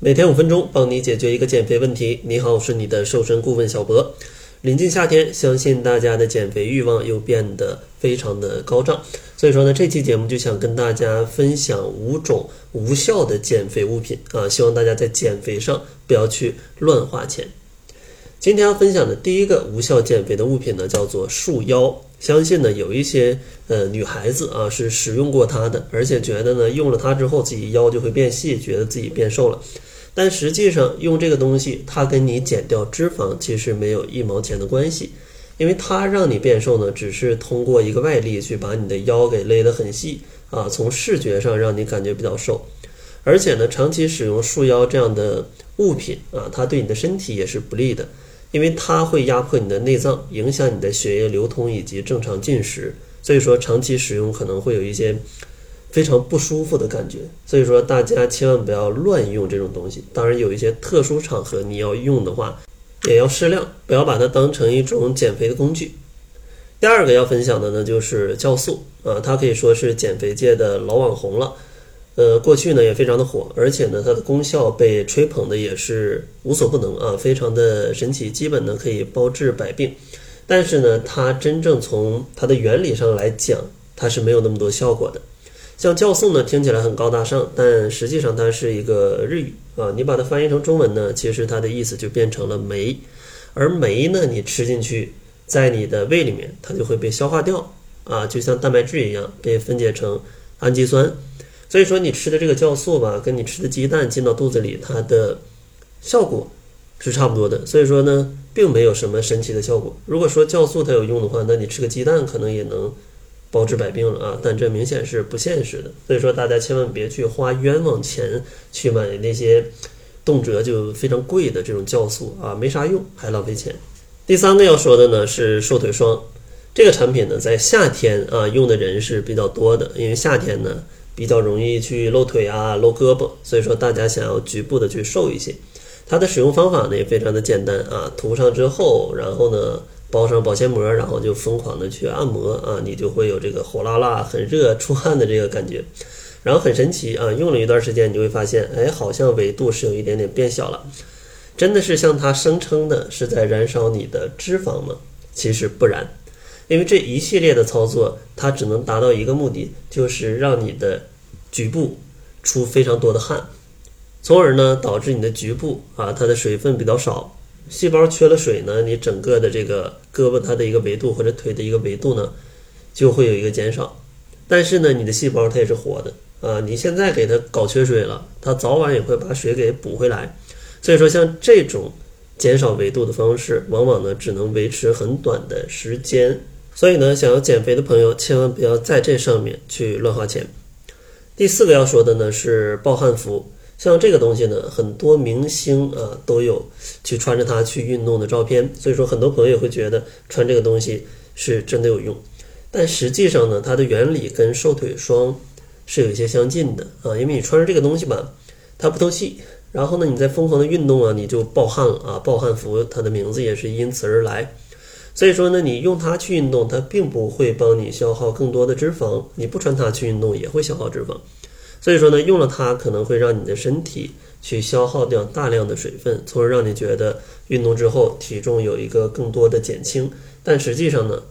每天五分钟，帮你解决一个减肥问题。你好，我是你的瘦身顾问小博。临近夏天，相信大家的减肥欲望又变得非常的高涨。所以说呢，这期节目就想跟大家分享五种无效的减肥物品啊，希望大家在减肥上不要去乱花钱。今天要分享的第一个无效减肥的物品呢，叫做束腰。相信呢，有一些呃女孩子啊是使用过它的，而且觉得呢用了它之后自己腰就会变细，觉得自己变瘦了。但实际上用这个东西，它跟你减掉脂肪其实没有一毛钱的关系，因为它让你变瘦呢，只是通过一个外力去把你的腰给勒得很细啊，从视觉上让你感觉比较瘦。而且呢，长期使用束腰这样的物品啊，它对你的身体也是不利的。因为它会压迫你的内脏，影响你的血液流通以及正常进食，所以说长期使用可能会有一些非常不舒服的感觉。所以说大家千万不要乱用这种东西。当然有一些特殊场合你要用的话，也要适量，不要把它当成一种减肥的工具。第二个要分享的呢就是酵素啊，它可以说是减肥界的老网红了。呃，过去呢也非常的火，而且呢它的功效被吹捧的也是无所不能啊，非常的神奇，基本呢可以包治百病。但是呢，它真正从它的原理上来讲，它是没有那么多效果的。像酵素呢，听起来很高大上，但实际上它是一个日语啊，你把它翻译成中文呢，其实它的意思就变成了酶。而酶呢，你吃进去，在你的胃里面，它就会被消化掉啊，就像蛋白质一样，被分解成氨基酸。所以说，你吃的这个酵素吧，跟你吃的鸡蛋进到肚子里，它的效果是差不多的。所以说呢，并没有什么神奇的效果。如果说酵素它有用的话，那你吃个鸡蛋可能也能包治百病了啊。但这明显是不现实的。所以说，大家千万别去花冤枉钱去买那些动辄就非常贵的这种酵素啊，没啥用，还浪费钱。第三个要说的呢是瘦腿霜，这个产品呢在夏天啊用的人是比较多的，因为夏天呢。比较容易去露腿啊、露胳膊，所以说大家想要局部的去瘦一些，它的使用方法呢也非常的简单啊，涂上之后，然后呢包上保鲜膜，然后就疯狂的去按摩啊，你就会有这个火辣辣、很热、出汗的这个感觉，然后很神奇啊，用了一段时间，你就会发现，哎，好像维度是有一点点变小了，真的是像它声称的是在燃烧你的脂肪吗？其实不然。因为这一系列的操作，它只能达到一个目的，就是让你的局部出非常多的汗，从而呢导致你的局部啊它的水分比较少，细胞缺了水呢，你整个的这个胳膊它的一个维度或者腿的一个维度呢就会有一个减少。但是呢，你的细胞它也是活的啊，你现在给它搞缺水了，它早晚也会把水给补回来。所以说，像这种减少维度的方式，往往呢只能维持很短的时间。所以呢，想要减肥的朋友千万不要在这上面去乱花钱。第四个要说的呢是暴汗服，像这个东西呢，很多明星啊都有去穿着它去运动的照片，所以说很多朋友也会觉得穿这个东西是真的有用。但实际上呢，它的原理跟瘦腿霜是有一些相近的啊，因为你穿着这个东西吧，它不透气，然后呢你在疯狂的运动啊，你就暴汗了啊，暴汗服它的名字也是因此而来。所以说呢，你用它去运动，它并不会帮你消耗更多的脂肪；你不穿它去运动，也会消耗脂肪。所以说呢，用了它可能会让你的身体去消耗掉大量的水分，从而让你觉得运动之后体重有一个更多的减轻。但实际上呢，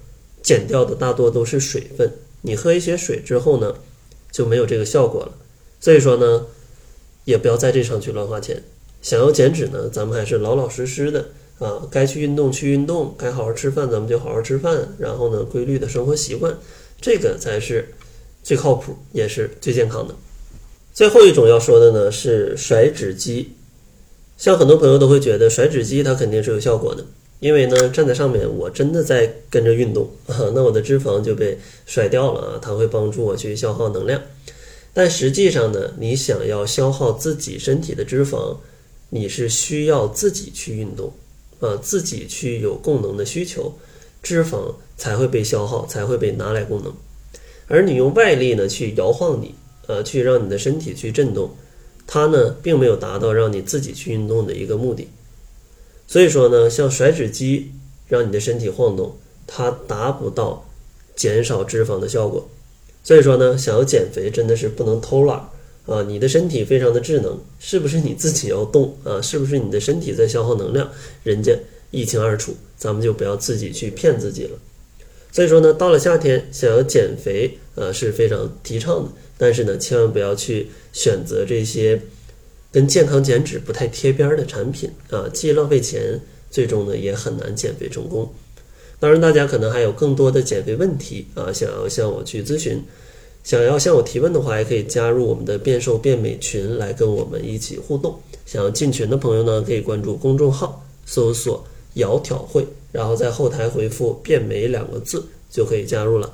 减掉的大多都是水分。你喝一些水之后呢，就没有这个效果了。所以说呢，也不要在这上去乱花钱。想要减脂呢，咱们还是老老实实的。啊，该去运动去运动，该好好吃饭咱们就好好吃饭。然后呢，规律的生活习惯，这个才是最靠谱，也是最健康的。最后一种要说的呢是甩脂机，像很多朋友都会觉得甩脂机它肯定是有效果的，因为呢站在上面我真的在跟着运动啊，那我的脂肪就被甩掉了啊，它会帮助我去消耗能量。但实际上呢，你想要消耗自己身体的脂肪，你是需要自己去运动。啊，自己去有供能的需求，脂肪才会被消耗，才会被拿来供能。而你用外力呢去摇晃你，呃，去让你的身体去震动，它呢并没有达到让你自己去运动的一个目的。所以说呢，像甩脂机让你的身体晃动，它达不到减少脂肪的效果。所以说呢，想要减肥真的是不能偷懒啊，你的身体非常的智能，是不是你自己要动啊？是不是你的身体在消耗能量？人家一清二楚，咱们就不要自己去骗自己了。所以说呢，到了夏天，想要减肥，呃，是非常提倡的。但是呢，千万不要去选择这些跟健康减脂不太贴边的产品啊，既浪费钱，最终呢也很难减肥成功。当然，大家可能还有更多的减肥问题啊，想要向我去咨询，想要向我提问的话，也可以加入我们的变瘦变美群来跟我们一起互动。想要进群的朋友呢，可以关注公众号，搜索“窈窕会”，然后在后台回复“变美”两个字就可以加入了。